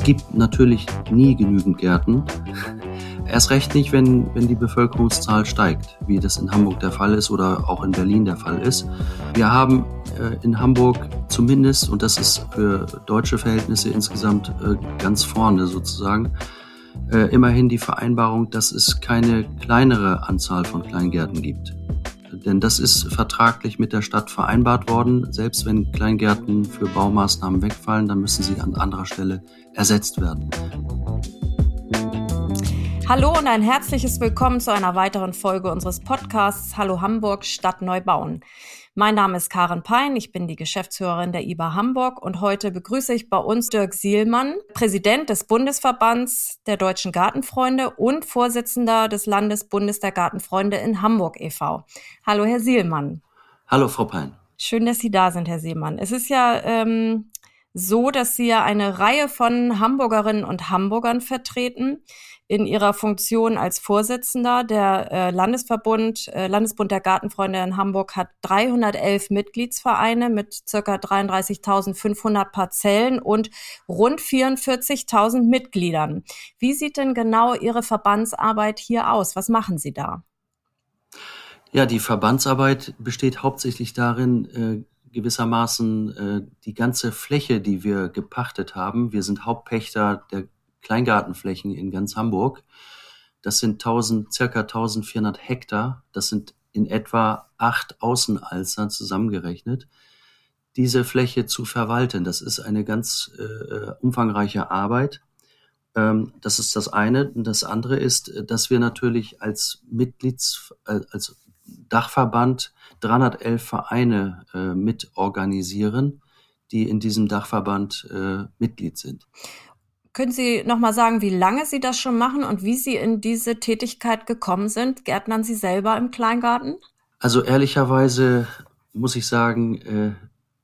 es gibt natürlich nie genügend Gärten. Erst recht nicht, wenn, wenn die Bevölkerungszahl steigt, wie das in Hamburg der Fall ist oder auch in Berlin der Fall ist. Wir haben äh, in Hamburg zumindest, und das ist für deutsche Verhältnisse insgesamt äh, ganz vorne sozusagen, äh, immerhin die Vereinbarung, dass es keine kleinere Anzahl von Kleingärten gibt. Denn das ist vertraglich mit der Stadt vereinbart worden. Selbst wenn Kleingärten für Baumaßnahmen wegfallen, dann müssen sie an anderer Stelle ersetzt werden. Hallo und ein herzliches Willkommen zu einer weiteren Folge unseres Podcasts Hallo Hamburg Stadt neu bauen. Mein Name ist Karen Pein, ich bin die Geschäftsführerin der IBA Hamburg und heute begrüße ich bei uns Dirk Sielmann, Präsident des Bundesverbands der Deutschen Gartenfreunde und Vorsitzender des Landesbundes der Gartenfreunde in Hamburg e.V. Hallo, Herr Sielmann. Hallo, Frau Pein. Schön, dass Sie da sind, Herr Sielmann. Es ist ja ähm, so, dass Sie ja eine Reihe von Hamburgerinnen und Hamburgern vertreten in ihrer Funktion als Vorsitzender. Der äh, Landesverbund, äh, Landesbund der Gartenfreunde in Hamburg hat 311 Mitgliedsvereine mit circa 33.500 Parzellen und rund 44.000 Mitgliedern. Wie sieht denn genau Ihre Verbandsarbeit hier aus? Was machen Sie da? Ja, die Verbandsarbeit besteht hauptsächlich darin, äh, gewissermaßen äh, die ganze Fläche, die wir gepachtet haben. Wir sind Hauptpächter der Kleingartenflächen in ganz Hamburg. Das sind 1000, circa 1400 Hektar. Das sind in etwa acht Außenalster zusammengerechnet. Diese Fläche zu verwalten, das ist eine ganz äh, umfangreiche Arbeit. Ähm, das ist das eine. Und das andere ist, dass wir natürlich als Mitglieds, äh, als Dachverband 311 Vereine äh, mit organisieren, die in diesem Dachverband äh, Mitglied sind. Können Sie noch mal sagen, wie lange Sie das schon machen und wie Sie in diese Tätigkeit gekommen sind? Gärtnern Sie selber im Kleingarten? Also ehrlicherweise muss ich sagen, äh,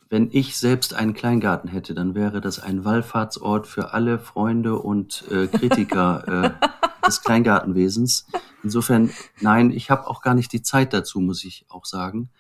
wenn ich selbst einen Kleingarten hätte, dann wäre das ein Wallfahrtsort für alle Freunde und äh, Kritiker äh, des Kleingartenwesens. Insofern, nein, ich habe auch gar nicht die Zeit dazu, muss ich auch sagen,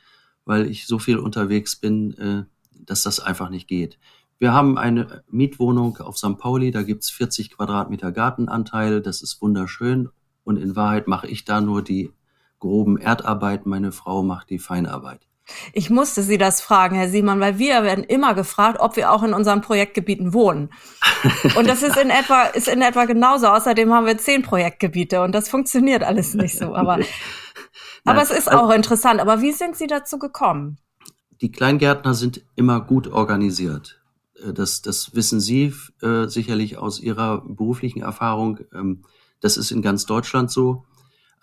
weil ich so viel unterwegs bin, äh, dass das einfach nicht geht. Wir haben eine Mietwohnung auf St. Pauli, da gibt's 40 Quadratmeter Gartenanteil, das ist wunderschön. Und in Wahrheit mache ich da nur die groben Erdarbeiten, meine Frau macht die Feinarbeit. Ich musste Sie das fragen, Herr Siemann, weil wir werden immer gefragt, ob wir auch in unseren Projektgebieten wohnen. Und das ist in etwa, ist in etwa genauso. Außerdem haben wir zehn Projektgebiete und das funktioniert alles nicht so. Aber, aber es ist auch interessant. Aber wie sind Sie dazu gekommen? Die Kleingärtner sind immer gut organisiert. Äh, das, das wissen Sie äh, sicherlich aus Ihrer beruflichen Erfahrung. Ähm, das ist in ganz Deutschland so.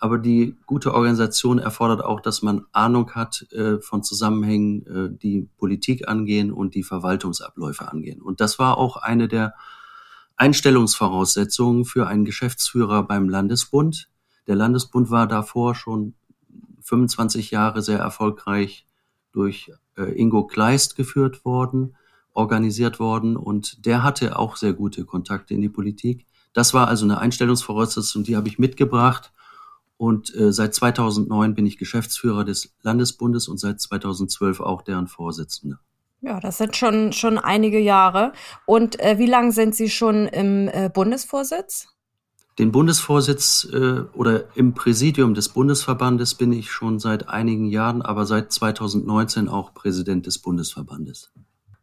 Aber die gute Organisation erfordert auch, dass man Ahnung hat äh, von Zusammenhängen, äh, die Politik angehen und die Verwaltungsabläufe angehen. Und das war auch eine der Einstellungsvoraussetzungen für einen Geschäftsführer beim Landesbund. Der Landesbund war davor schon 25 Jahre sehr erfolgreich durch äh, Ingo Kleist geführt worden organisiert worden und der hatte auch sehr gute Kontakte in die Politik. Das war also eine Einstellungsvoraussetzung, die habe ich mitgebracht. Und äh, seit 2009 bin ich Geschäftsführer des Landesbundes und seit 2012 auch deren Vorsitzender. Ja, das sind schon, schon einige Jahre. Und äh, wie lange sind Sie schon im äh, Bundesvorsitz? Den Bundesvorsitz äh, oder im Präsidium des Bundesverbandes bin ich schon seit einigen Jahren, aber seit 2019 auch Präsident des Bundesverbandes.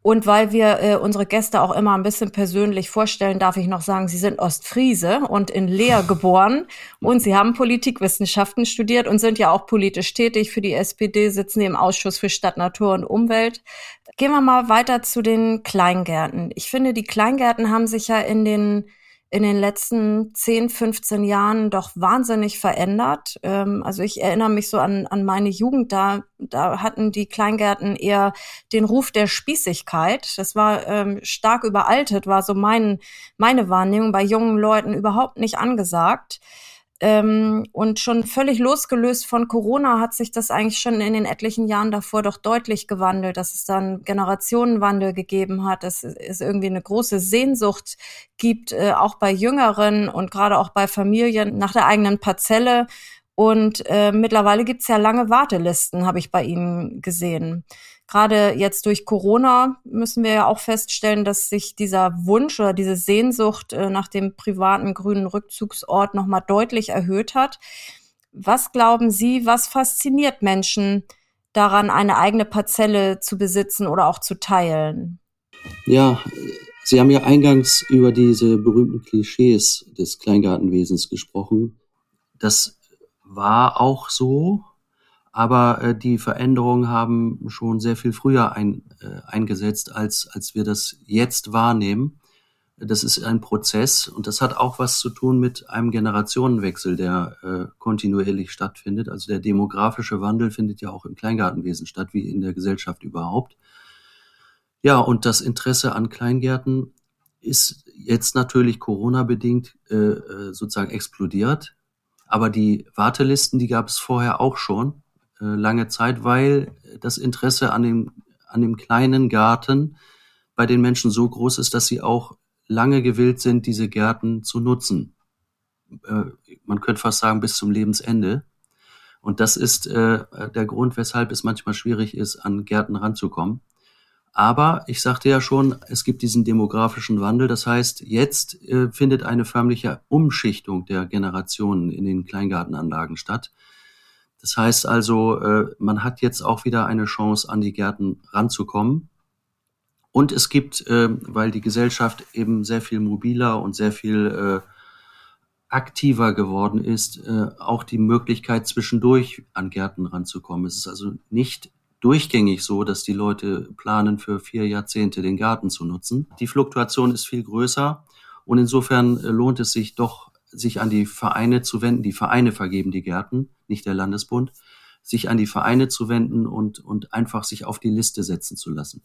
Und weil wir äh, unsere Gäste auch immer ein bisschen persönlich vorstellen, darf ich noch sagen, Sie sind Ostfriese und in Leer geboren und Sie haben Politikwissenschaften studiert und sind ja auch politisch tätig. Für die SPD sitzen Sie im Ausschuss für Stadt, Natur und Umwelt. Gehen wir mal weiter zu den Kleingärten. Ich finde, die Kleingärten haben sich ja in den in den letzten 10, 15 Jahren doch wahnsinnig verändert. Ähm, also ich erinnere mich so an, an meine Jugend, da, da hatten die Kleingärten eher den Ruf der Spießigkeit. Das war ähm, stark überaltet, war so mein, meine Wahrnehmung, bei jungen Leuten überhaupt nicht angesagt. Ähm, und schon völlig losgelöst von Corona hat sich das eigentlich schon in den etlichen Jahren davor doch deutlich gewandelt, dass es dann Generationenwandel gegeben hat, dass es irgendwie eine große Sehnsucht gibt, äh, auch bei Jüngeren und gerade auch bei Familien nach der eigenen Parzelle Und äh, mittlerweile gibt's ja lange Wartelisten, habe ich bei Ihnen gesehen. Gerade jetzt durch Corona müssen wir ja auch feststellen, dass sich dieser Wunsch oder diese Sehnsucht äh, nach dem privaten grünen Rückzugsort nochmal deutlich erhöht hat. Was glauben Sie, was fasziniert Menschen daran, eine eigene Parzelle zu besitzen oder auch zu teilen? Ja, Sie haben ja eingangs über diese berühmten Klischees des Kleingartenwesens gesprochen. Das war auch so, aber äh, die Veränderungen haben schon sehr viel früher ein, äh, eingesetzt, als, als wir das jetzt wahrnehmen. Das ist ein Prozess und das hat auch was zu tun mit einem Generationenwechsel, der äh, kontinuierlich stattfindet. Also der demografische Wandel findet ja auch im Kleingartenwesen statt, wie in der Gesellschaft überhaupt. Ja, und das Interesse an Kleingärten ist jetzt natürlich Corona-bedingt äh, äh sozusagen explodiert. Aber die Wartelisten, die gab es vorher auch schon äh, lange Zeit, weil das Interesse an dem, an dem kleinen Garten bei den Menschen so groß ist, dass sie auch lange gewillt sind, diese Gärten zu nutzen. Äh, man könnte fast sagen, bis zum Lebensende. Und das ist äh, der Grund, weshalb es manchmal schwierig ist, an Gärten ranzukommen. Aber ich sagte ja schon, es gibt diesen demografischen Wandel. Das heißt, jetzt äh, findet eine förmliche Umschichtung der Generationen in den Kleingartenanlagen statt. Das heißt also, äh, man hat jetzt auch wieder eine Chance, an die Gärten ranzukommen. Und es gibt, äh, weil die Gesellschaft eben sehr viel mobiler und sehr viel äh, aktiver geworden ist, äh, auch die Möglichkeit, zwischendurch an Gärten ranzukommen. Es ist also nicht durchgängig so, dass die Leute planen, für vier Jahrzehnte den Garten zu nutzen. Die Fluktuation ist viel größer und insofern äh, lohnt es sich doch, sich an die Vereine zu wenden. Die Vereine vergeben die Gärten, nicht der Landesbund sich an die Vereine zu wenden und, und einfach sich auf die Liste setzen zu lassen.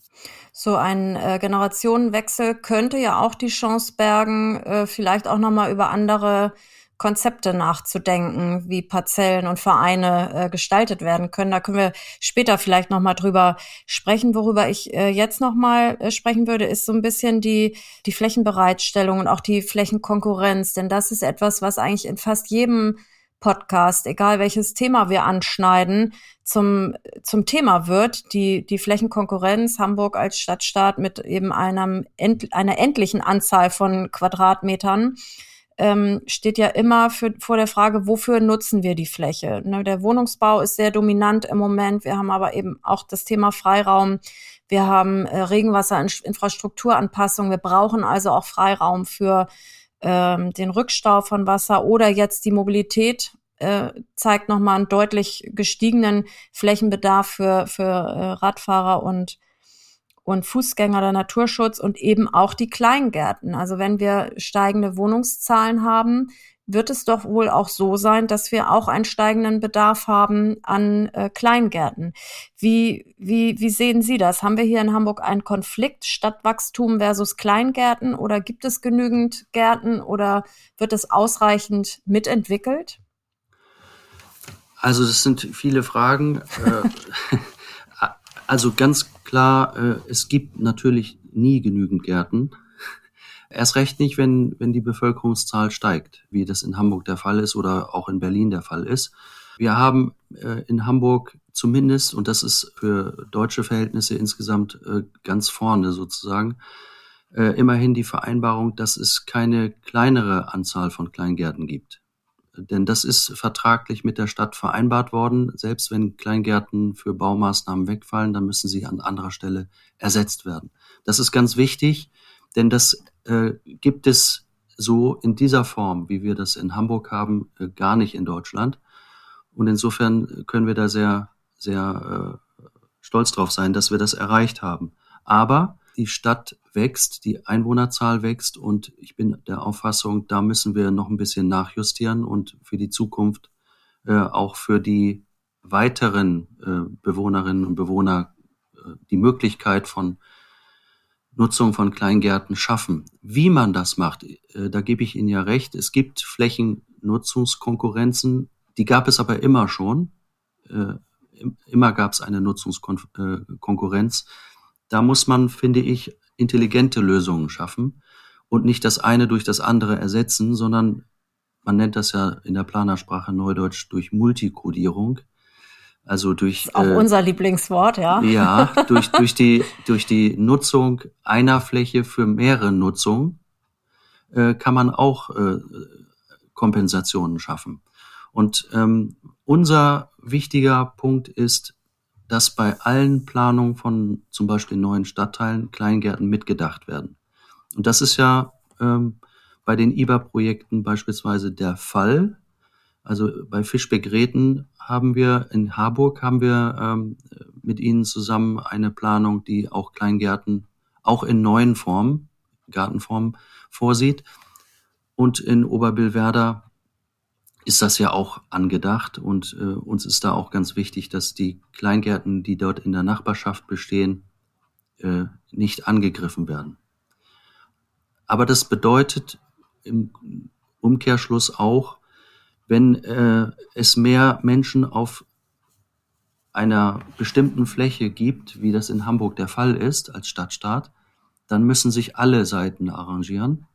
So ein äh, Generationenwechsel könnte ja auch die Chance bergen, äh, vielleicht auch nochmal über andere Konzepte nachzudenken, wie Parzellen und Vereine äh, gestaltet werden können. Da können wir später vielleicht noch mal drüber sprechen. Worüber ich äh, jetzt noch mal äh, sprechen würde, ist so ein bisschen die die Flächenbereitstellung und auch die Flächenkonkurrenz, denn das ist etwas, was eigentlich in fast jedem Podcast, egal welches Thema wir anschneiden, zum, zum Thema wird, die, die Flächenkonkurrenz Hamburg als Stadtstaat mit eben einem, einer endlichen Anzahl von Quadratmetern ähm, steht ja immer für, vor der Frage, wofür nutzen wir die Fläche? Ne, der Wohnungsbau ist sehr dominant im Moment. Wir haben aber eben auch das Thema Freiraum. Wir haben äh, Regenwasserinfrastrukturanpassung. Wir brauchen also auch Freiraum für ähm, den Rückstau von Wasser oder jetzt die Mobilität äh, zeigt nochmal einen deutlich gestiegenen Flächenbedarf für, für äh, Radfahrer und und Fußgänger, der Naturschutz und eben auch die Kleingärten. Also wenn wir steigende Wohnungszahlen haben, wird es doch wohl auch so sein, dass wir auch einen steigenden Bedarf haben an äh, Kleingärten. Wie, wie, wie sehen Sie das? Haben wir hier in Hamburg einen Konflikt Stadtwachstum versus Kleingärten oder gibt es genügend Gärten oder wird es ausreichend mitentwickelt? Also das sind viele Fragen. Also ganz klar, äh, es gibt natürlich nie genügend Gärten. Erst recht nicht, wenn, wenn die Bevölkerungszahl steigt, wie das in Hamburg der Fall ist oder auch in Berlin der Fall ist. Wir haben äh, in Hamburg zumindest, und das ist für deutsche Verhältnisse insgesamt äh, ganz vorne sozusagen, äh, immerhin die Vereinbarung, dass es keine kleinere Anzahl von Kleingärten gibt. Denn das ist vertraglich mit der Stadt vereinbart worden. Selbst wenn Kleingärten für Baumaßnahmen wegfallen, dann müssen sie an anderer Stelle ersetzt werden. Das ist ganz wichtig, denn das äh, gibt es so in dieser Form, wie wir das in Hamburg haben, äh, gar nicht in Deutschland. Und insofern können wir da sehr, sehr äh, stolz drauf sein, dass wir das erreicht haben. Aber die Stadt wächst, die Einwohnerzahl wächst und ich bin der Auffassung, da müssen wir noch ein bisschen nachjustieren und für die Zukunft äh, auch für die weiteren äh, Bewohnerinnen und Bewohner äh, die Möglichkeit von Nutzung von Kleingärten schaffen. Wie man das macht, äh, da gebe ich Ihnen ja recht. Es gibt Flächennutzungskonkurrenzen, die gab es aber immer schon. Äh, immer gab es eine Nutzungskonkurrenz. Da muss man, finde ich, intelligente Lösungen schaffen und nicht das eine durch das andere ersetzen, sondern man nennt das ja in der Planersprache Neudeutsch durch Multikodierung. Also durch auch äh, unser Lieblingswort, ja. Ja, durch durch die durch die Nutzung einer Fläche für mehrere Nutzungen äh, kann man auch äh, Kompensationen schaffen. Und ähm, unser wichtiger Punkt ist, dass bei allen Planungen von zum Beispiel neuen Stadtteilen Kleingärten mitgedacht werden. Und das ist ja ähm, bei den IBA-Projekten beispielsweise der Fall. Also bei Fischbeck-Räten haben wir in Harburg haben wir ähm, mit Ihnen zusammen eine Planung, die auch Kleingärten auch in neuen Formen, Gartenformen vorsieht. Und in Oberbillwerder ist das ja auch angedacht und äh, uns ist da auch ganz wichtig, dass die Kleingärten, die dort in der Nachbarschaft bestehen, äh, nicht angegriffen werden. Aber das bedeutet im Umkehrschluss auch, wenn äh, es mehr Menschen auf einer bestimmten Fläche gibt, wie das in Hamburg der Fall ist als Stadtstaat, dann müssen sich alle Seiten arrangieren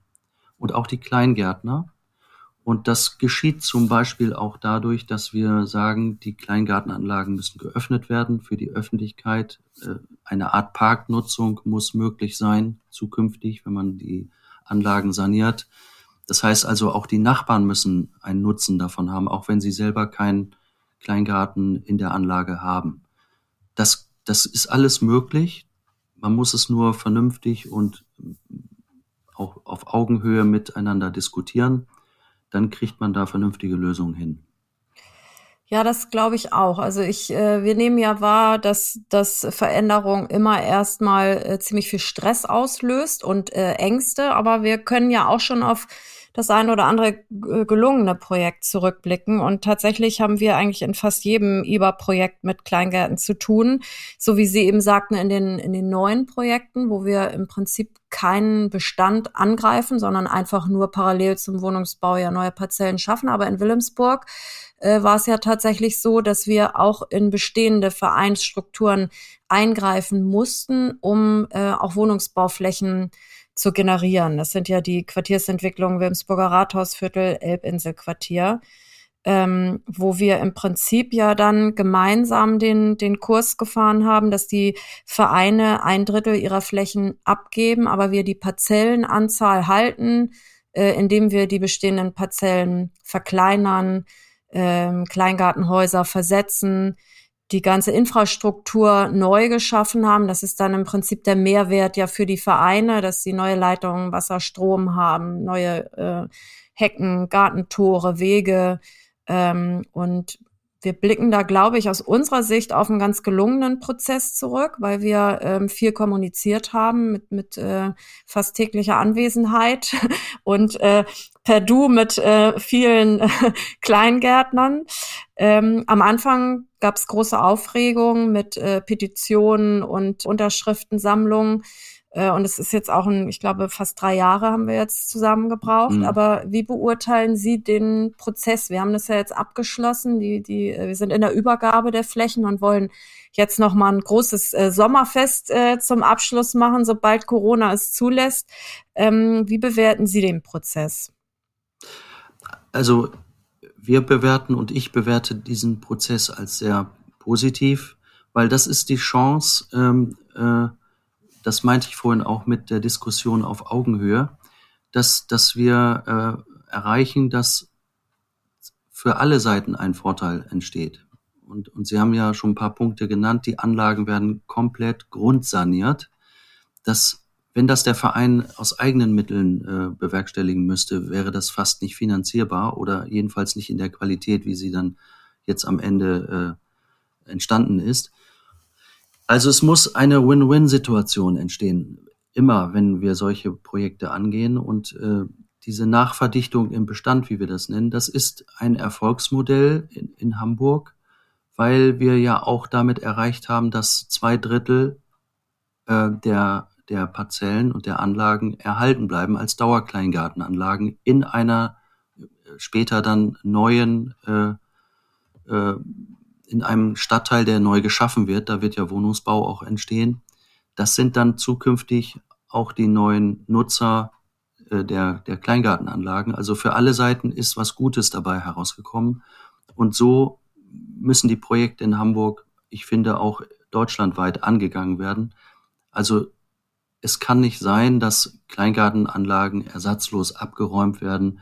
und auch die Kleingärtner. Und das geschieht zum Beispiel auch dadurch, dass wir sagen, die Kleingartenanlagen müssen geöffnet werden für die Öffentlichkeit. Äh, eine Art Parknutzung muss möglich sein zukünftig, wenn man die Anlagen saniert. Das heißt also, auch die Nachbarn müssen einen Nutzen davon haben, auch wenn sie selber keinen Kleingarten in der Anlage haben. Das, das ist alles möglich. Man muss es nur vernünftig und auch auf Augenhöhe miteinander diskutieren. Dann kriegt man da vernünftige Lösungen hin. Ja, das glaube ich auch. Also ich, äh, wir nehmen ja wahr, dass, dass Veränderung immer erstmal äh, ziemlich viel Stress auslöst und äh, Ängste, aber wir können ja auch schon auf das ein oder andere äh, gelungene Projekt zurückblicken. Und tatsächlich haben wir eigentlich in fast jedem IBA-Projekt mit Kleingärten zu tun. So wie Sie eben sagten, in den, in den neuen Projekten, wo wir im Prinzip keinen Bestand angreifen, sondern einfach nur parallel zum Wohnungsbau ja neue Parzellen schaffen. Aber in Wilhelmsburg äh, war es ja tatsächlich so, dass wir auch in bestehende Vereinsstrukturen eingreifen mussten, um äh, auch Wohnungsbauflächen zu generieren. Das sind ja die Quartiersentwicklungen Wilmsburger Rathausviertel, Elbinselquartier, ähm, wo wir im Prinzip ja dann gemeinsam den, den Kurs gefahren haben, dass die Vereine ein Drittel ihrer Flächen abgeben, aber wir die Parzellenanzahl halten, äh, indem wir die bestehenden Parzellen verkleinern, ähm, Kleingartenhäuser versetzen, die ganze Infrastruktur neu geschaffen haben. Das ist dann im Prinzip der Mehrwert ja für die Vereine, dass sie neue Leitungen, Wasser, Strom haben, neue äh, Hecken, Gartentore, Wege. Ähm, und wir blicken da, glaube ich, aus unserer Sicht auf einen ganz gelungenen Prozess zurück, weil wir ähm, viel kommuniziert haben mit, mit äh, fast täglicher Anwesenheit und äh, per Du mit äh, vielen äh, Kleingärtnern. Ähm, am Anfang gab es große Aufregung mit äh, Petitionen und Unterschriftensammlungen. Äh, und es ist jetzt auch ein, ich glaube, fast drei Jahre haben wir jetzt zusammen gebraucht. Mhm. Aber wie beurteilen Sie den Prozess? Wir haben das ja jetzt abgeschlossen. Die, die, äh, wir sind in der Übergabe der Flächen und wollen jetzt noch mal ein großes äh, Sommerfest äh, zum Abschluss machen, sobald Corona es zulässt. Ähm, wie bewerten Sie den Prozess? Also wir bewerten und ich bewerte diesen Prozess als sehr positiv, weil das ist die Chance, ähm, äh, das meinte ich vorhin auch mit der Diskussion auf Augenhöhe, dass, dass wir äh, erreichen, dass für alle Seiten ein Vorteil entsteht. Und, und Sie haben ja schon ein paar Punkte genannt. Die Anlagen werden komplett grundsaniert. Das, wenn das der Verein aus eigenen Mitteln äh, bewerkstelligen müsste, wäre das fast nicht finanzierbar oder jedenfalls nicht in der Qualität, wie sie dann jetzt am Ende äh, entstanden ist. Also es muss eine Win-Win-Situation entstehen, immer wenn wir solche Projekte angehen. Und äh, diese Nachverdichtung im Bestand, wie wir das nennen, das ist ein Erfolgsmodell in, in Hamburg, weil wir ja auch damit erreicht haben, dass zwei Drittel äh, der, der Parzellen und der Anlagen erhalten bleiben als Dauerkleingartenanlagen in einer äh, später dann neuen äh, äh, in einem Stadtteil, der neu geschaffen wird, da wird ja Wohnungsbau auch entstehen. Das sind dann zukünftig auch die neuen Nutzer äh, der, der Kleingartenanlagen. Also für alle Seiten ist was Gutes dabei herausgekommen. Und so müssen die Projekte in Hamburg, ich finde, auch deutschlandweit angegangen werden. Also es kann nicht sein, dass Kleingartenanlagen ersatzlos abgeräumt werden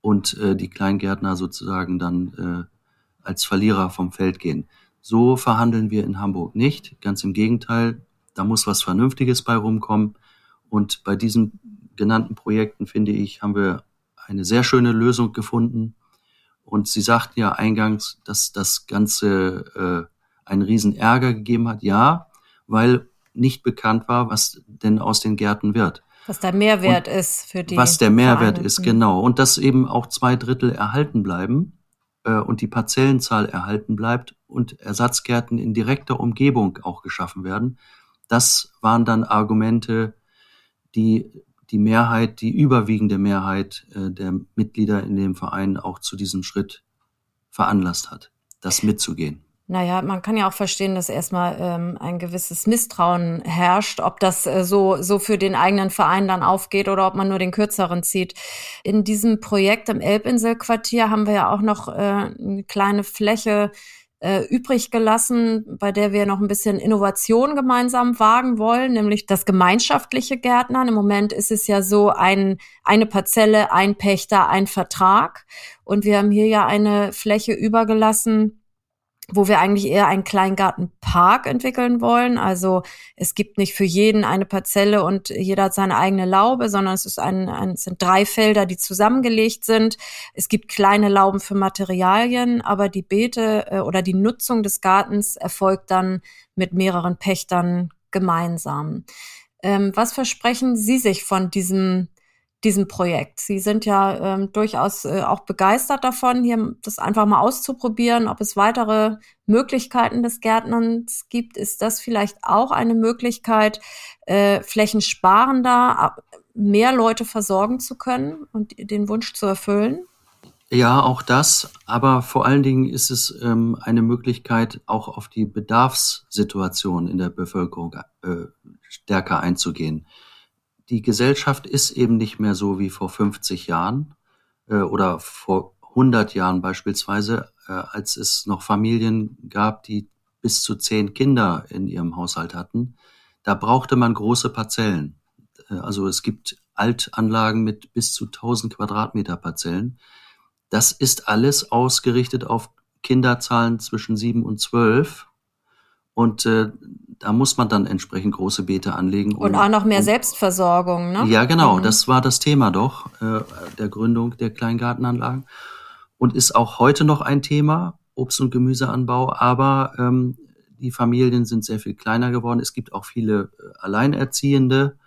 und äh, die Kleingärtner sozusagen dann äh, als Verlierer vom Feld gehen. So verhandeln wir in Hamburg nicht. Ganz im Gegenteil, da muss was Vernünftiges bei rumkommen. Und bei diesen genannten Projekten, finde ich, haben wir eine sehr schöne Lösung gefunden. Und Sie sagten ja eingangs, dass das Ganze äh, einen riesen Ärger gegeben hat. Ja, weil nicht bekannt war, was denn aus den Gärten wird. Was der Mehrwert und ist für die. Was der Mehrwert ist, genau. Und dass eben auch zwei Drittel erhalten bleiben und die Parzellenzahl erhalten bleibt und Ersatzgärten in direkter Umgebung auch geschaffen werden. Das waren dann Argumente, die die Mehrheit, die überwiegende Mehrheit äh, der Mitglieder in dem Verein auch zu diesem Schritt veranlasst hat, das mitzugehen. Naja, man kann ja auch verstehen, dass erstmal ähm, ein gewisses Misstrauen herrscht, ob das äh, so, so für den eigenen Verein dann aufgeht oder ob man nur den kürzeren zieht. In diesem Projekt im Elbinselquartier haben wir ja auch noch äh, eine kleine Fläche äh, übrig gelassen, bei der wir noch ein bisschen Innovation gemeinsam wagen wollen, nämlich das gemeinschaftliche Gärtnern. Im Moment ist es ja so ein, eine Parzelle, ein Pächter, ein Vertrag. Und wir haben hier ja eine Fläche übergelassen, wo wir eigentlich eher einen Kleingartenpark entwickeln wollen. Also es gibt nicht für jeden eine Parzelle und jeder hat seine eigene Laube, sondern es ist ein, ein, es sind drei Felder, die zusammengelegt sind. Es gibt kleine Lauben für Materialien, aber die Beete äh, oder die Nutzung des Gartens erfolgt dann mit mehreren Pächtern gemeinsam. Ähm, was versprechen Sie sich von diesem diesem Projekt. Sie sind ja ähm, durchaus äh, auch begeistert davon, hier das einfach mal auszuprobieren, ob es weitere Möglichkeiten des Gärtnerns gibt. Ist das vielleicht auch eine Möglichkeit, äh, flächensparender mehr Leute versorgen zu können und den Wunsch zu erfüllen? Ja, auch das. Aber vor allen Dingen ist es ähm, eine Möglichkeit, auch auf die Bedarfssituation in der Bevölkerung äh, stärker einzugehen die Gesellschaft ist eben nicht mehr so wie vor 50 Jahren äh, oder vor 100 Jahren beispielsweise, äh, als es noch Familien gab, die bis zu zehn Kinder in ihrem Haushalt hatten. Da brauchte man große Parzellen. Äh, also es gibt Altanlagen mit bis zu 1000 Quadratmeter Parzellen. Das ist alles ausgerichtet auf Kinderzahlen zwischen sieben und zwölf. Und äh, da muss man dann entsprechend große Beete anlegen. Um, und auch noch mehr um, Selbstversorgung, ne? Ja, genau. Mhm. Das war das Thema doch äh, der Gründung der Kleingartenanlagen und ist auch heute noch ein Thema, Obst- und Gemüseanbau. Aber ähm, die Familien sind sehr viel kleiner geworden. Es gibt auch viele äh, Alleinerziehende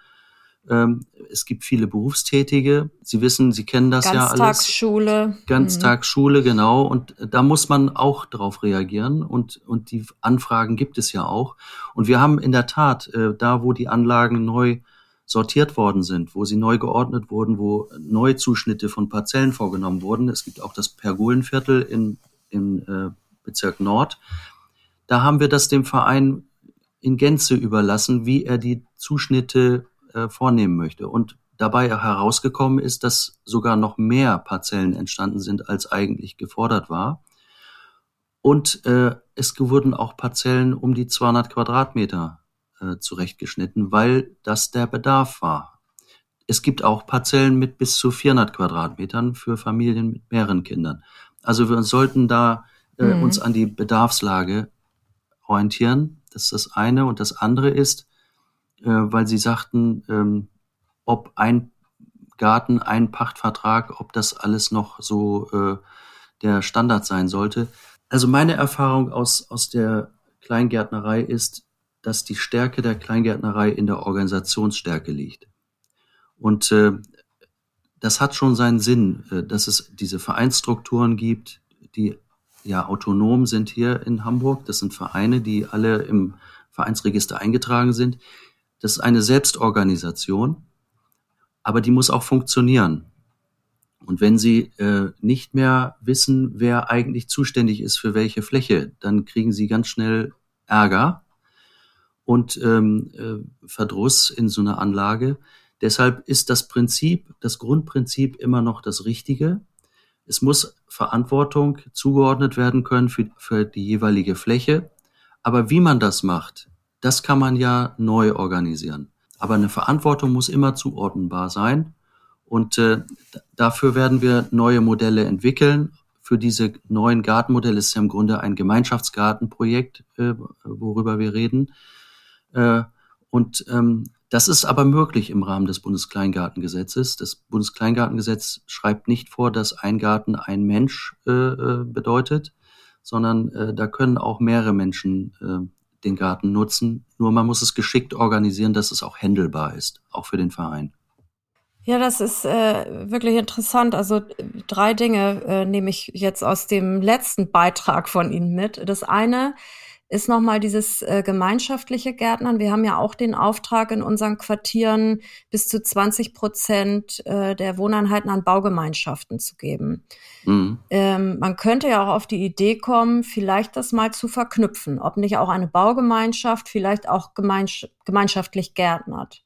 es gibt viele Berufstätige. Sie wissen, Sie kennen das ja alles. Ganztagsschule. Ganztagsschule, mhm. genau. Und da muss man auch drauf reagieren. Und, und die Anfragen gibt es ja auch. Und wir haben in der Tat, äh, da wo die Anlagen neu sortiert worden sind, wo sie neu geordnet wurden, wo Neuzuschnitte von Parzellen vorgenommen wurden. Es gibt auch das Pergolenviertel in, in äh, Bezirk Nord. Da haben wir das dem Verein in Gänze überlassen, wie er die Zuschnitte äh, vornehmen möchte. Und dabei herausgekommen ist, dass sogar noch mehr Parzellen entstanden sind, als eigentlich gefordert war. Und äh, es wurden auch Parzellen um die 200 Quadratmeter äh, zurechtgeschnitten, weil das der Bedarf war. Es gibt auch Parzellen mit bis zu 400 Quadratmetern für Familien mit mehreren Kindern. Also wir sollten da äh, mhm. uns an die Bedarfslage orientieren. Das ist das eine. Und das andere ist, äh, weil Sie sagten, ähm, ob ein Garten, ein Pachtvertrag, ob das alles noch so äh, der Standard sein sollte. Also meine Erfahrung aus, aus der Kleingärtnerei ist, dass die Stärke der Kleingärtnerei in der Organisationsstärke liegt. Und äh, das hat schon seinen Sinn, äh, dass es diese Vereinsstrukturen gibt, die ja autonom sind hier in Hamburg. Das sind Vereine, die alle im Vereinsregister eingetragen sind. Das ist eine Selbstorganisation, aber die muss auch funktionieren. Und wenn Sie äh, nicht mehr wissen, wer eigentlich zuständig ist für welche Fläche, dann kriegen Sie ganz schnell Ärger und ähm, äh, Verdruss in so einer Anlage. Deshalb ist das Prinzip, das Grundprinzip immer noch das Richtige. Es muss Verantwortung zugeordnet werden können für, für die jeweilige Fläche. Aber wie man das macht, das kann man ja neu organisieren. Aber eine Verantwortung muss immer zuordnenbar sein. Und äh, dafür werden wir neue Modelle entwickeln. Für diese neuen Gartenmodelle ist ja im Grunde ein Gemeinschaftsgartenprojekt, äh, worüber wir reden. Äh, und ähm, das ist aber möglich im Rahmen des Bundeskleingartengesetzes. Das Bundeskleingartengesetz schreibt nicht vor, dass ein Garten ein Mensch äh, äh bedeutet, sondern äh, da können auch mehrere Menschen äh, den Garten nutzen. Nur man muss es geschickt organisieren, dass es auch händelbar ist, auch für den Verein. Ja, das ist äh, wirklich interessant. Also drei Dinge äh, nehme ich jetzt aus dem letzten Beitrag von Ihnen mit. Das eine ist nochmal dieses äh, gemeinschaftliche Gärtnern. Wir haben ja auch den Auftrag in unseren Quartieren bis zu 20 Prozent äh, der Wohneinheiten an Baugemeinschaften zu geben. Mhm. Ähm, man könnte ja auch auf die Idee kommen, vielleicht das mal zu verknüpfen, ob nicht auch eine Baugemeinschaft vielleicht auch gemeinsch gemeinschaftlich gärtnert.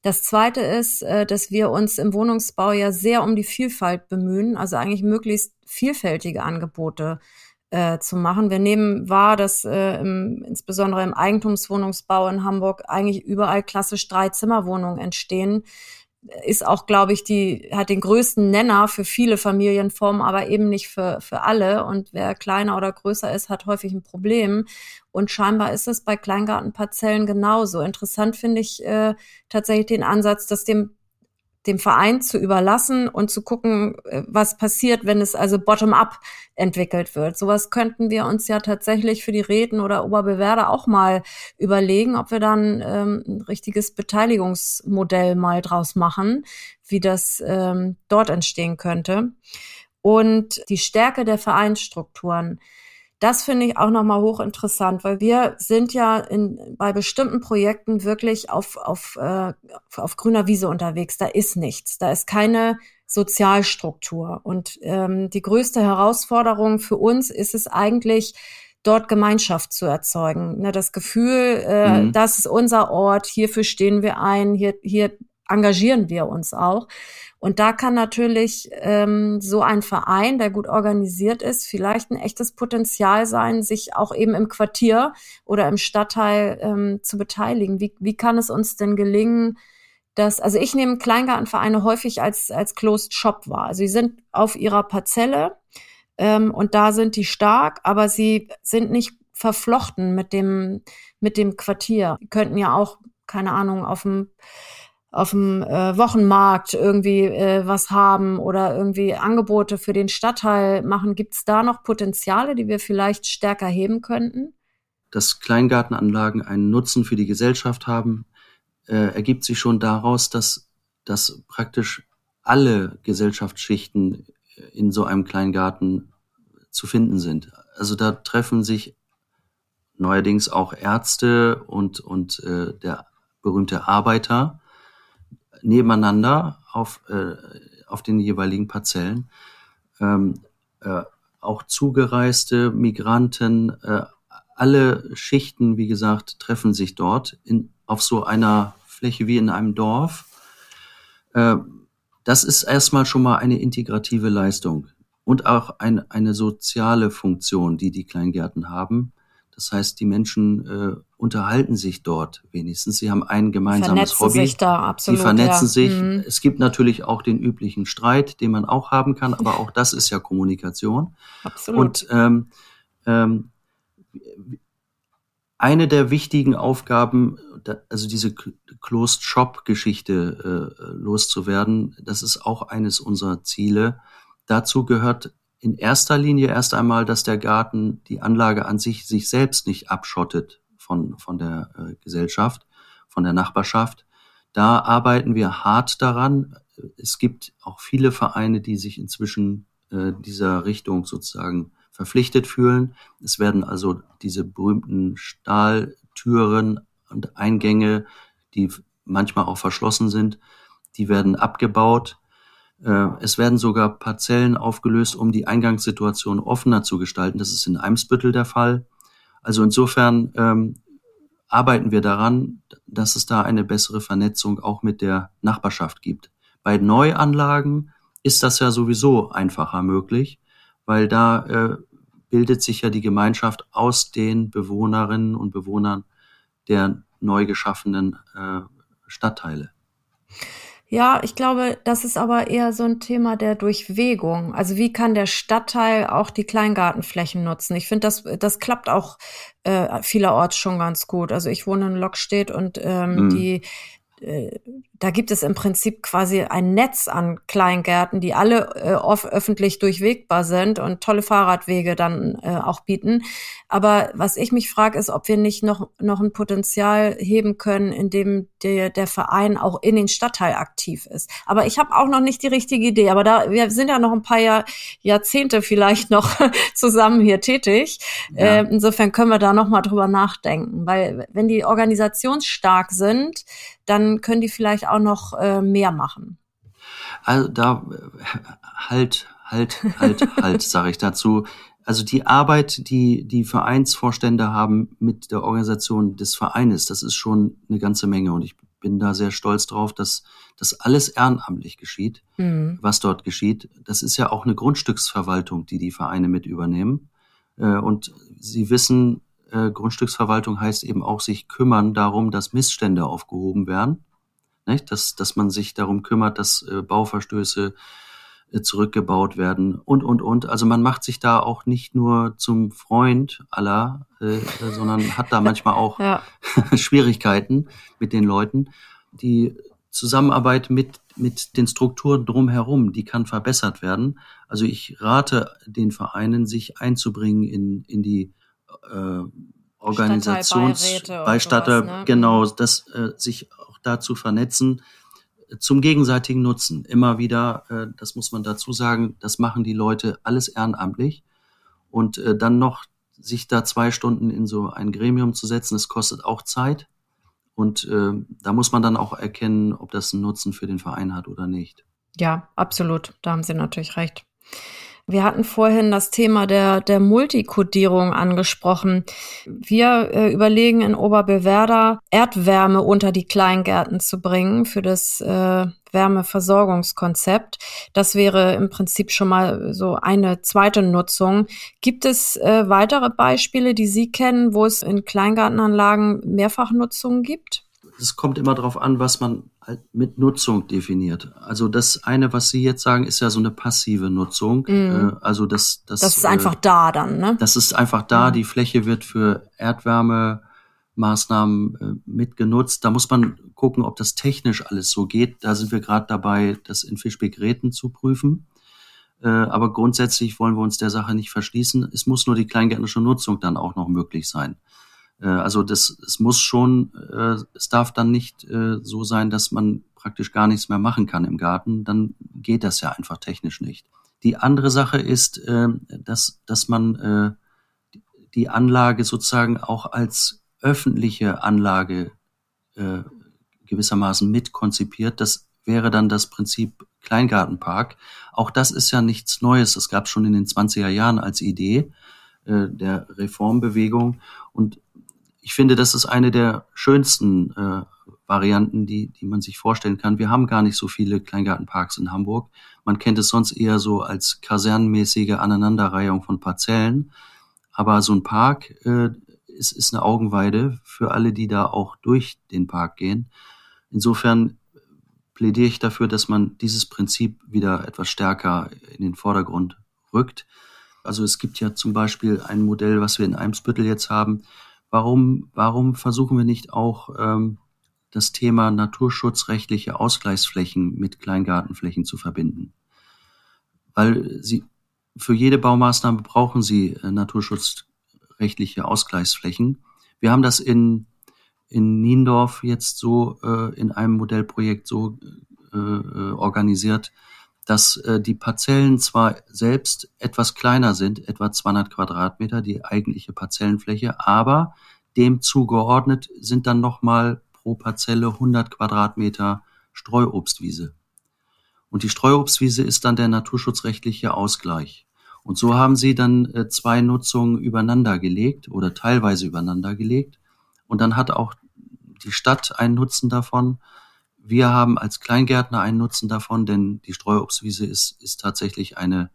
Das Zweite ist, äh, dass wir uns im Wohnungsbau ja sehr um die Vielfalt bemühen, also eigentlich möglichst vielfältige Angebote äh, zu machen. Wir nehmen wahr, dass äh, im, insbesondere im Eigentumswohnungsbau in Hamburg eigentlich überall klassisch drei Zimmerwohnungen entstehen. Ist auch, glaube ich, die, hat den größten Nenner für viele Familienformen, aber eben nicht für, für alle. Und wer kleiner oder größer ist, hat häufig ein Problem. Und scheinbar ist es bei Kleingartenparzellen genauso. Interessant finde ich äh, tatsächlich den Ansatz, dass dem dem Verein zu überlassen und zu gucken, äh, was passiert, wenn es also bottom-up entwickelt wird. Sowas könnten wir uns ja tatsächlich für die Räten oder Oberbewerber auch mal überlegen, ob wir dann ähm, ein richtiges Beteiligungsmodell mal draus machen, wie das ähm, dort entstehen könnte. Und die Stärke der Vereinsstrukturen. Das finde ich auch nochmal hochinteressant, weil wir sind ja in, bei bestimmten Projekten wirklich auf, auf, äh, auf grüner Wiese unterwegs. Da ist nichts. Da ist keine Sozialstruktur. Und ähm, die größte Herausforderung für uns ist es eigentlich, dort Gemeinschaft zu erzeugen. Ne, das Gefühl, äh, mhm. das ist unser Ort, hierfür stehen wir ein, hier, hier engagieren wir uns auch. Und da kann natürlich ähm, so ein Verein, der gut organisiert ist, vielleicht ein echtes Potenzial sein, sich auch eben im Quartier oder im Stadtteil ähm, zu beteiligen. Wie, wie kann es uns denn gelingen, dass, also ich nehme Kleingartenvereine häufig als, als Closed Shop wahr. Also sie sind auf ihrer Parzelle ähm, und da sind die stark, aber sie sind nicht verflochten mit dem, mit dem Quartier. Die könnten ja auch, keine Ahnung, auf dem auf dem äh, Wochenmarkt irgendwie äh, was haben oder irgendwie Angebote für den Stadtteil machen. Gibt es da noch Potenziale, die wir vielleicht stärker heben könnten? Dass Kleingartenanlagen einen Nutzen für die Gesellschaft haben, äh, ergibt sich schon daraus, dass, dass praktisch alle Gesellschaftsschichten in so einem Kleingarten zu finden sind. Also da treffen sich neuerdings auch Ärzte und, und äh, der berühmte Arbeiter nebeneinander auf, äh, auf den jeweiligen Parzellen. Ähm, äh, auch zugereiste Migranten, äh, alle Schichten, wie gesagt, treffen sich dort in, auf so einer Fläche wie in einem Dorf. Äh, das ist erstmal schon mal eine integrative Leistung und auch ein, eine soziale Funktion, die die Kleingärten haben. Das heißt, die Menschen äh, unterhalten sich dort wenigstens. Sie haben ein gemeinsames vernetzen Hobby. Sich da, absolut, Sie vernetzen ja. sich. Mhm. Es gibt natürlich auch den üblichen Streit, den man auch haben kann, aber auch das ist ja Kommunikation. Absolut. Und ähm, ähm, eine der wichtigen Aufgaben, also diese Closed Shop Geschichte äh, loszuwerden, das ist auch eines unserer Ziele. Dazu gehört in erster Linie erst einmal, dass der Garten die Anlage an sich sich selbst nicht abschottet von, von der äh, Gesellschaft, von der Nachbarschaft. Da arbeiten wir hart daran. Es gibt auch viele Vereine, die sich inzwischen äh, dieser Richtung sozusagen verpflichtet fühlen. Es werden also diese berühmten Stahltüren und Eingänge, die manchmal auch verschlossen sind, die werden abgebaut es werden sogar Parzellen aufgelöst, um die Eingangssituation offener zu gestalten. Das ist in Eimsbüttel der Fall. Also insofern ähm, arbeiten wir daran, dass es da eine bessere Vernetzung auch mit der Nachbarschaft gibt. Bei Neuanlagen ist das ja sowieso einfacher möglich, weil da äh, bildet sich ja die Gemeinschaft aus den Bewohnerinnen und Bewohnern der neu geschaffenen äh, Stadtteile. Ja, ich glaube, das ist aber eher so ein Thema der Durchwegung. Also wie kann der Stadtteil auch die Kleingartenflächen nutzen? Ich finde, das, das klappt auch äh, vielerorts schon ganz gut. Also ich wohne in Lockstedt und ähm, mhm. die äh, da gibt es im Prinzip quasi ein Netz an Kleingärten, die alle äh, öffentlich durchwegbar sind und tolle Fahrradwege dann äh, auch bieten. Aber was ich mich frage, ist, ob wir nicht noch, noch ein Potenzial heben können, indem der, der Verein auch in den Stadtteil aktiv ist. Aber ich habe auch noch nicht die richtige Idee. Aber da wir sind ja noch ein paar Jahr, Jahrzehnte vielleicht noch zusammen hier tätig. Ja. Äh, insofern können wir da noch mal drüber nachdenken. Weil wenn die organisationsstark sind, dann können die vielleicht auch noch äh, mehr machen. Also da halt, halt, halt, halt, sage ich dazu. Also die Arbeit, die die Vereinsvorstände haben mit der Organisation des Vereines, das ist schon eine ganze Menge und ich bin da sehr stolz drauf, dass das alles ehrenamtlich geschieht, mhm. was dort geschieht. Das ist ja auch eine Grundstücksverwaltung, die die Vereine mit übernehmen. Äh, und sie wissen, äh, Grundstücksverwaltung heißt eben auch sich kümmern darum, dass Missstände aufgehoben werden. Nicht? Dass, dass man sich darum kümmert, dass äh, Bauverstöße äh, zurückgebaut werden und, und, und. Also man macht sich da auch nicht nur zum Freund aller, äh, sondern hat da manchmal auch ja. Schwierigkeiten mit den Leuten. Die Zusammenarbeit mit, mit den Strukturen drumherum, die kann verbessert werden. Also ich rate den Vereinen, sich einzubringen in, in die äh, Organisationsbeistatter, ne? genau, mhm. das äh, sich auch dazu vernetzen zum gegenseitigen Nutzen. Immer wieder, äh, das muss man dazu sagen, das machen die Leute alles ehrenamtlich und äh, dann noch sich da zwei Stunden in so ein Gremium zu setzen, das kostet auch Zeit und äh, da muss man dann auch erkennen, ob das einen Nutzen für den Verein hat oder nicht. Ja, absolut. Da haben Sie natürlich recht. Wir hatten vorhin das Thema der, der Multikodierung angesprochen. Wir äh, überlegen in Oberbewerder Erdwärme unter die Kleingärten zu bringen für das äh, Wärmeversorgungskonzept. Das wäre im Prinzip schon mal so eine zweite Nutzung. Gibt es äh, weitere Beispiele, die Sie kennen, wo es in Kleingartenanlagen Mehrfachnutzungen gibt? Es kommt immer darauf an, was man halt mit Nutzung definiert. Also das eine, was Sie jetzt sagen, ist ja so eine passive Nutzung. Mhm. Äh, also das, das, das ist äh, einfach da dann, ne? Das ist einfach da. Mhm. Die Fläche wird für Erdwärmemaßnahmen äh, mitgenutzt. Da muss man gucken, ob das technisch alles so geht. Da sind wir gerade dabei, das in Fischbeck-Räten zu prüfen. Aber grundsätzlich wollen wir uns der Sache nicht verschließen. Es muss nur die kleingärtnische Nutzung dann auch noch möglich sein. Äh, also das, es muss schon, äh, es darf dann nicht äh, so sein, dass man praktisch gar nichts mehr machen kann im Garten. Dann geht das ja einfach technisch nicht. Die andere Sache ist, dass, dass man die Anlage sozusagen auch als öffentliche Anlage gewissermaßen mitkonzipiert. Das wäre dann das Prinzip Kleingartenpark. Auch das ist ja nichts Neues. Das gab schon in den 20er Jahren als Idee der Reformbewegung. Und ich finde, das ist eine der schönsten äh, Varianten, die, die man sich vorstellen kann. Wir haben gar nicht so viele Kleingartenparks in Hamburg. Man kennt es sonst eher so als kasernenmäßige Aneinanderreihung von Parzellen. Aber so ein Park äh, ist, ist eine Augenweide für alle, die da auch durch den Park gehen. Insofern plädiere ich dafür, dass man dieses Prinzip wieder etwas stärker in den Vordergrund rückt. Also es gibt ja zum Beispiel ein Modell, was wir in Eimsbüttel jetzt haben, Warum, warum versuchen wir nicht auch ähm, das Thema naturschutzrechtliche Ausgleichsflächen mit Kleingartenflächen zu verbinden? Weil sie für jede Baumaßnahme brauchen sie äh, naturschutzrechtliche Ausgleichsflächen. Wir haben das in, in Niendorf jetzt so äh, in einem Modellprojekt so äh, äh organisiert, dass äh, die Parzellen zwar selbst etwas kleiner sind, etwa 200 Quadratmeter, die eigentliche Parzellenfläche, aber dem zugeordnet sind dann nochmal pro Parzelle 100 Quadratmeter Streuobstwiese. Und die Streuobstwiese ist dann der naturschutzrechtliche Ausgleich. Und so haben sie dann äh, zwei Nutzungen übereinander gelegt oder teilweise übereinander gelegt. Und dann hat auch die Stadt einen Nutzen davon. Wir haben als Kleingärtner einen Nutzen davon, denn die Streuobstwiese ist, ist tatsächlich eine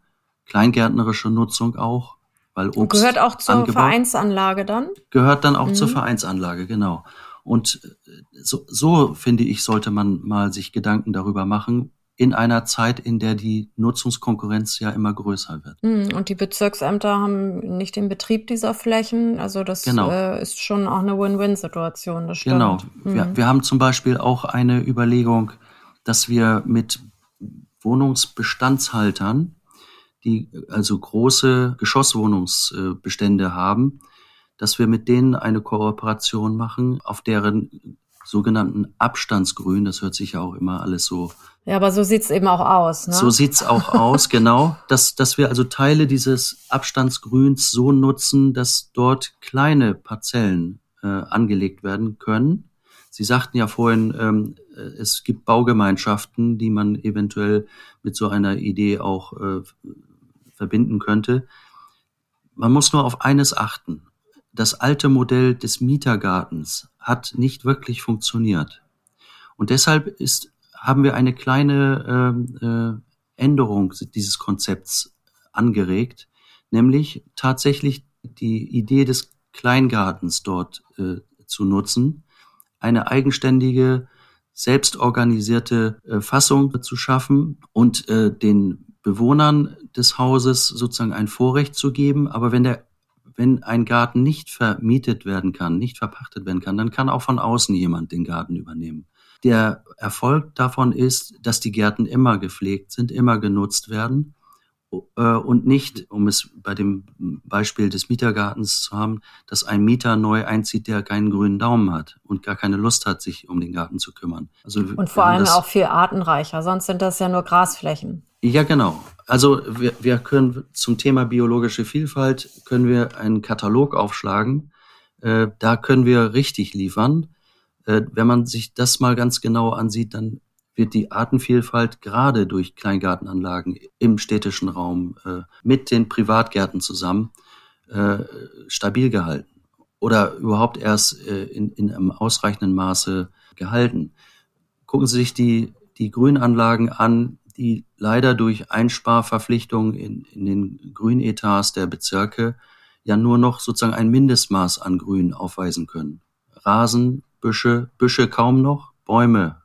kleingärtnerische Nutzung auch, weil Obst gehört auch zur angebaut, Vereinsanlage dann? Gehört dann auch mhm. zur Vereinsanlage, genau. Und äh, so, so finde ich, sollte man mal sich Gedanken darüber machen, in einer Zeit, in der die Nutzungskonkurrenz ja immer größer wird. Hm, und die Bezirksämter haben nicht den Betrieb dieser Flächen. Also das genau. äh, ist schon auch eine Win-Win-Situation. Genau. Mhm. Wir, wir haben zum Beispiel auch eine Überlegung, dass wir mit Wohnungsbestandshaltern, die also große Geschosswohnungsbestände haben, dass wir mit denen eine Kooperation machen, auf deren sogenannten Abstandsgrün, das hört sich ja auch immer alles so ja, aber so sieht's eben auch aus. Ne? So sieht's auch aus, genau. Dass, dass wir also Teile dieses Abstandsgrüns so nutzen, dass dort kleine Parzellen äh, angelegt werden können. Sie sagten ja vorhin, ähm, es gibt Baugemeinschaften, die man eventuell mit so einer Idee auch äh, verbinden könnte. Man muss nur auf eines achten. Das alte Modell des Mietergartens hat nicht wirklich funktioniert. Und deshalb ist haben wir eine kleine äh, äh, Änderung dieses Konzepts angeregt, nämlich tatsächlich die Idee des Kleingartens dort äh, zu nutzen, eine eigenständige, selbstorganisierte äh, Fassung zu schaffen und äh, den Bewohnern des Hauses sozusagen ein Vorrecht zu geben. Aber wenn der wenn ein Garten nicht vermietet werden kann, nicht verpachtet werden kann, dann kann auch von außen jemand den Garten übernehmen. Der Erfolg davon ist, dass die Gärten immer gepflegt sind, immer genutzt werden äh, und nicht, um es bei dem Beispiel des Mietergartens zu haben, dass ein Mieter neu einzieht, der keinen grünen Daumen hat und gar keine Lust hat, sich um den Garten zu kümmern. Also und vor allem auch viel artenreicher, sonst sind das ja nur Grasflächen. Ja, genau. Also wir, wir können zum Thema biologische Vielfalt können wir einen Katalog aufschlagen. Äh, da können wir richtig liefern. Äh, wenn man sich das mal ganz genau ansieht, dann wird die Artenvielfalt gerade durch Kleingartenanlagen im städtischen Raum äh, mit den Privatgärten zusammen äh, stabil gehalten oder überhaupt erst äh, in, in einem ausreichenden Maße gehalten. Gucken Sie sich die, die Grünanlagen an, die leider durch Einsparverpflichtungen in, in den Grünetats der Bezirke ja nur noch sozusagen ein Mindestmaß an Grün aufweisen können. Rasen, Büsche, Büsche kaum noch, Bäume,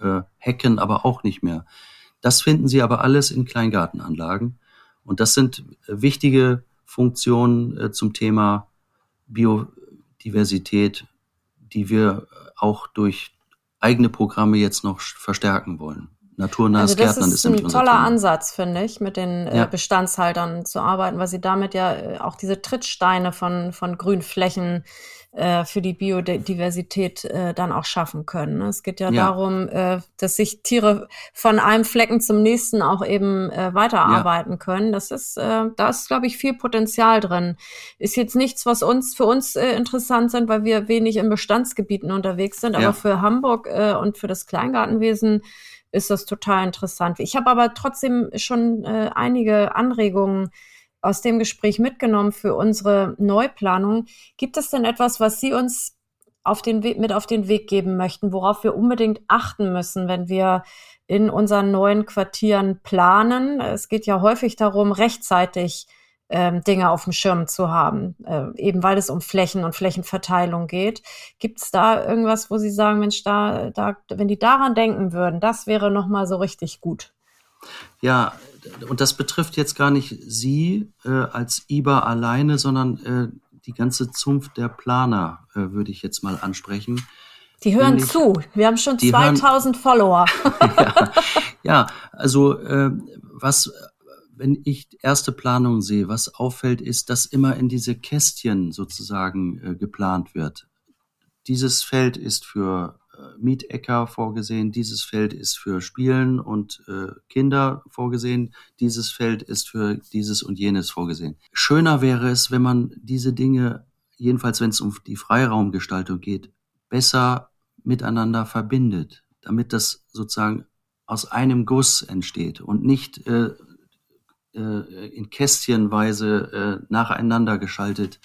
äh, Hecken aber auch nicht mehr. Das finden Sie aber alles in Kleingartenanlagen. Und das sind wichtige Funktionen äh, zum Thema Biodiversität, die wir auch durch eigene Programme jetzt noch verstärken wollen. Naturnahes also Gärtnern ist, ist ein toller Ansatz, finde ich, mit den äh, ja. Bestandshaltern zu arbeiten, weil sie damit ja äh, auch diese Trittsteine von, von Grünflächen äh, für die Biodiversität äh, dann auch schaffen können. Es geht ja, ja. darum, äh, dass sich Tiere von einem Flecken zum nächsten auch eben äh, weiterarbeiten ja. können. Das ist, äh, da ist, glaube ich, viel Potenzial drin. Ist jetzt nichts, was uns für uns äh, interessant sind, weil wir wenig in Bestandsgebieten unterwegs sind, aber für Hamburg äh, und für das Kleingartenwesen ist das total interessant. Ich habe aber trotzdem schon äh, einige Anregungen aus dem Gespräch mitgenommen für unsere Neuplanung. Gibt es denn etwas, was Sie uns auf den Weg, mit auf den Weg geben möchten, worauf wir unbedingt achten müssen, wenn wir in unseren neuen Quartieren planen? Es geht ja häufig darum, rechtzeitig ähm, Dinge auf dem Schirm zu haben, äh, eben weil es um Flächen und Flächenverteilung geht. Gibt es da irgendwas, wo Sie sagen, Mensch, da, da, wenn die daran denken würden, das wäre nochmal so richtig gut? Ja, und das betrifft jetzt gar nicht Sie äh, als IBA alleine, sondern äh, die ganze Zunft der Planer, äh, würde ich jetzt mal ansprechen. Die hören Nämlich, zu. Wir haben schon 2000 hören, Follower. ja, ja, also äh, was, wenn ich erste Planungen sehe, was auffällt, ist, dass immer in diese Kästchen sozusagen äh, geplant wird. Dieses Feld ist für äh, Mietecker vorgesehen, dieses Feld ist für Spielen und äh, Kinder vorgesehen, dieses Feld ist für dieses und jenes vorgesehen. Schöner wäre es, wenn man diese Dinge, jedenfalls wenn es um die Freiraumgestaltung geht, besser miteinander verbindet, damit das sozusagen aus einem Guss entsteht und nicht äh, in Kästchenweise äh, nacheinander geschaltet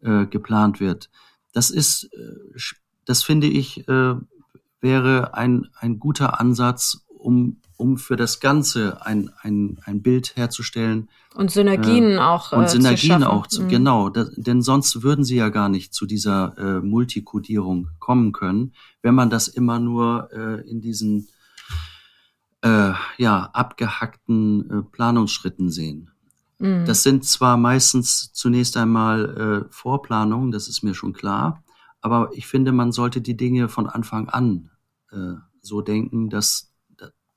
äh, geplant wird. Das ist äh, das finde ich, äh, wäre ein, ein guter Ansatz, um, um für das Ganze ein, ein, ein Bild herzustellen. Und Synergien äh, auch. Und äh, Synergien zu auch, zu, mhm. genau. Das, denn sonst würden sie ja gar nicht zu dieser äh, Multikodierung kommen können, wenn man das immer nur äh, in diesen äh, ja, abgehackten äh, Planungsschritten sehen. Mhm. Das sind zwar meistens zunächst einmal äh, Vorplanungen, das ist mir schon klar, aber ich finde, man sollte die Dinge von Anfang an äh, so denken, dass,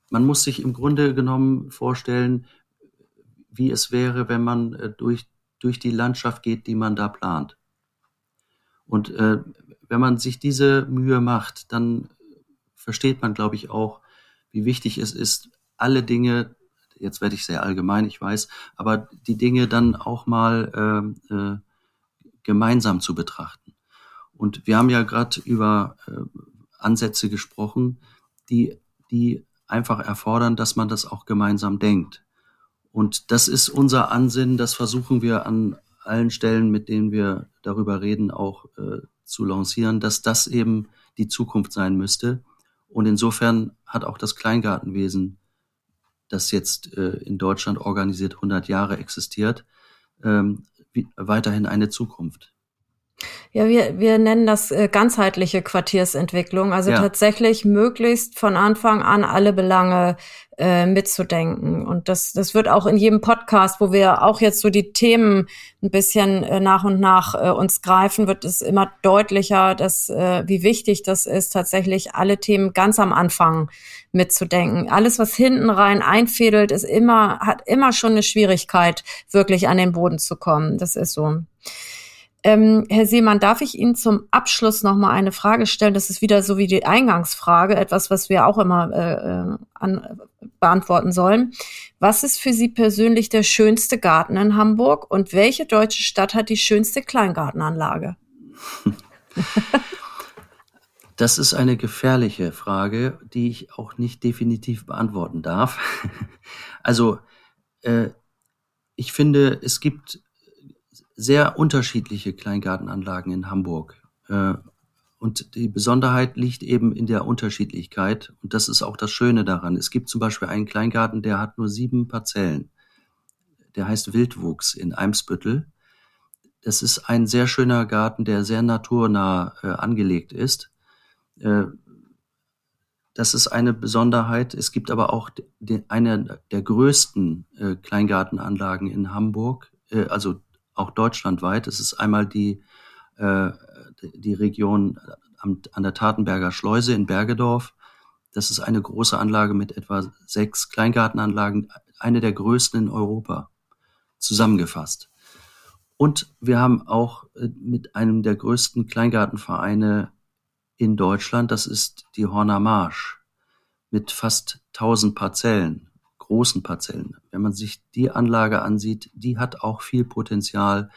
man muss sich im Grunde genommen vorstellen, wie es wäre, wenn man äh, durch, durch die Landschaft geht, die man da plant. Und äh, wenn man sich diese Mühe macht, dann versteht man, glaube ich, auch, wie wichtig es ist, alle Dinge, jetzt werde ich sehr allgemein, ich weiß, aber die Dinge dann auch mal äh, äh, gemeinsam zu betrachten. Und wir haben ja gerade über äh, Ansätze gesprochen, die, die einfach erfordern, dass man das auch gemeinsam denkt. Und das ist unser Ansinnen, das versuchen wir an allen Stellen, mit denen wir darüber reden, auch äh, zu lancieren, dass das eben die Zukunft sein müsste. Und insofern hat auch das Kleingartenwesen, das jetzt äh, in Deutschland organisiert 100 Jahre existiert, ähm, weiterhin eine Zukunft. Ja, wir, wir nennen das äh, ganzheitliche Quartiersentwicklung, also ja. tatsächlich möglichst von Anfang an alle Belange äh, mitzudenken. Und das, das wird auch in jedem Podcast, wo wir auch jetzt so die Themen ein bisschen äh, nach und nach äh, uns greifen, wird es immer deutlicher, dass äh, wie wichtig das ist, tatsächlich alle Themen ganz am Anfang mitzudenken. Alles, was hinten rein einfädelt, ist immer, hat immer schon eine Schwierigkeit, wirklich an den Boden zu kommen. Das ist so. Ähm, Herr Seemann, darf ich Ihnen zum Abschluss noch mal eine Frage stellen? Das ist wieder so wie die Eingangsfrage, etwas, was wir auch immer äh, äh, an, beantworten sollen. Was ist für Sie persönlich der schönste Garten in Hamburg und welche deutsche Stadt hat die schönste Kleingartenanlage? Das ist eine gefährliche Frage, die ich auch nicht definitiv beantworten darf. Also äh, ich finde, es gibt sehr unterschiedliche Kleingartenanlagen in Hamburg. Äh, und die Besonderheit liegt eben in der Unterschiedlichkeit. Und das ist auch das Schöne daran. Es gibt zum Beispiel einen Kleingarten, der hat nur sieben Parzellen. Der heißt Wildwuchs in Eimsbüttel. Das ist ein sehr schöner Garten, der sehr naturnah äh, angelegt ist. Äh, das ist eine Besonderheit. Es gibt aber auch eine der größten Kleingartenanlagen in Hamburg, also auch deutschlandweit. Es ist einmal die, äh, die Region am, an der Tatenberger Schleuse in Bergedorf. Das ist eine große Anlage mit etwa sechs Kleingartenanlagen, eine der größten in Europa zusammengefasst. Und wir haben auch äh, mit einem der größten Kleingartenvereine in Deutschland, das ist die Horner Marsch, mit fast 1000 Parzellen großen Parzellen. Wenn man sich die Anlage ansieht, die hat auch viel Potenzial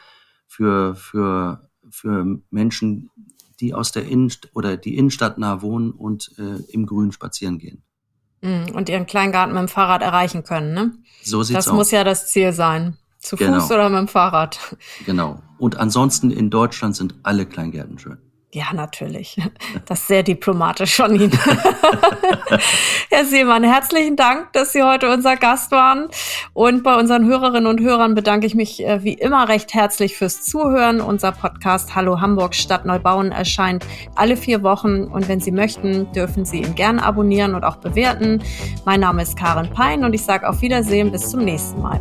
für, für, für Menschen, die aus der Innenstadt oder die Innenstadt nah wohnen und äh, im Grün spazieren gehen. Mm, und ihren Kleingarten mit dem Fahrrad erreichen können, ne? So sieht's das aus. Das muss ja das Ziel sein. Zu genau. Fuß oder mit dem Fahrrad. Genau. Und ansonsten in Deutschland sind alle Kleingärten schön. Ja, natürlich. Das ist sehr diplomatisch von Ihnen. Herr Seemann, herzlichen Dank, dass Sie heute unser Gast waren. Und bei unseren Hörerinnen und Hörern bedanke ich mich äh, wie immer recht herzlich fürs Zuhören. Unser Podcast Hallo Hamburg Stadt Neubauen erscheint alle vier Wochen. Und wenn Sie möchten, dürfen Sie ihn gerne abonnieren und auch bewerten. Mein Name ist Karin Pein und ich sage auf Wiedersehen bis zum nächsten Mal.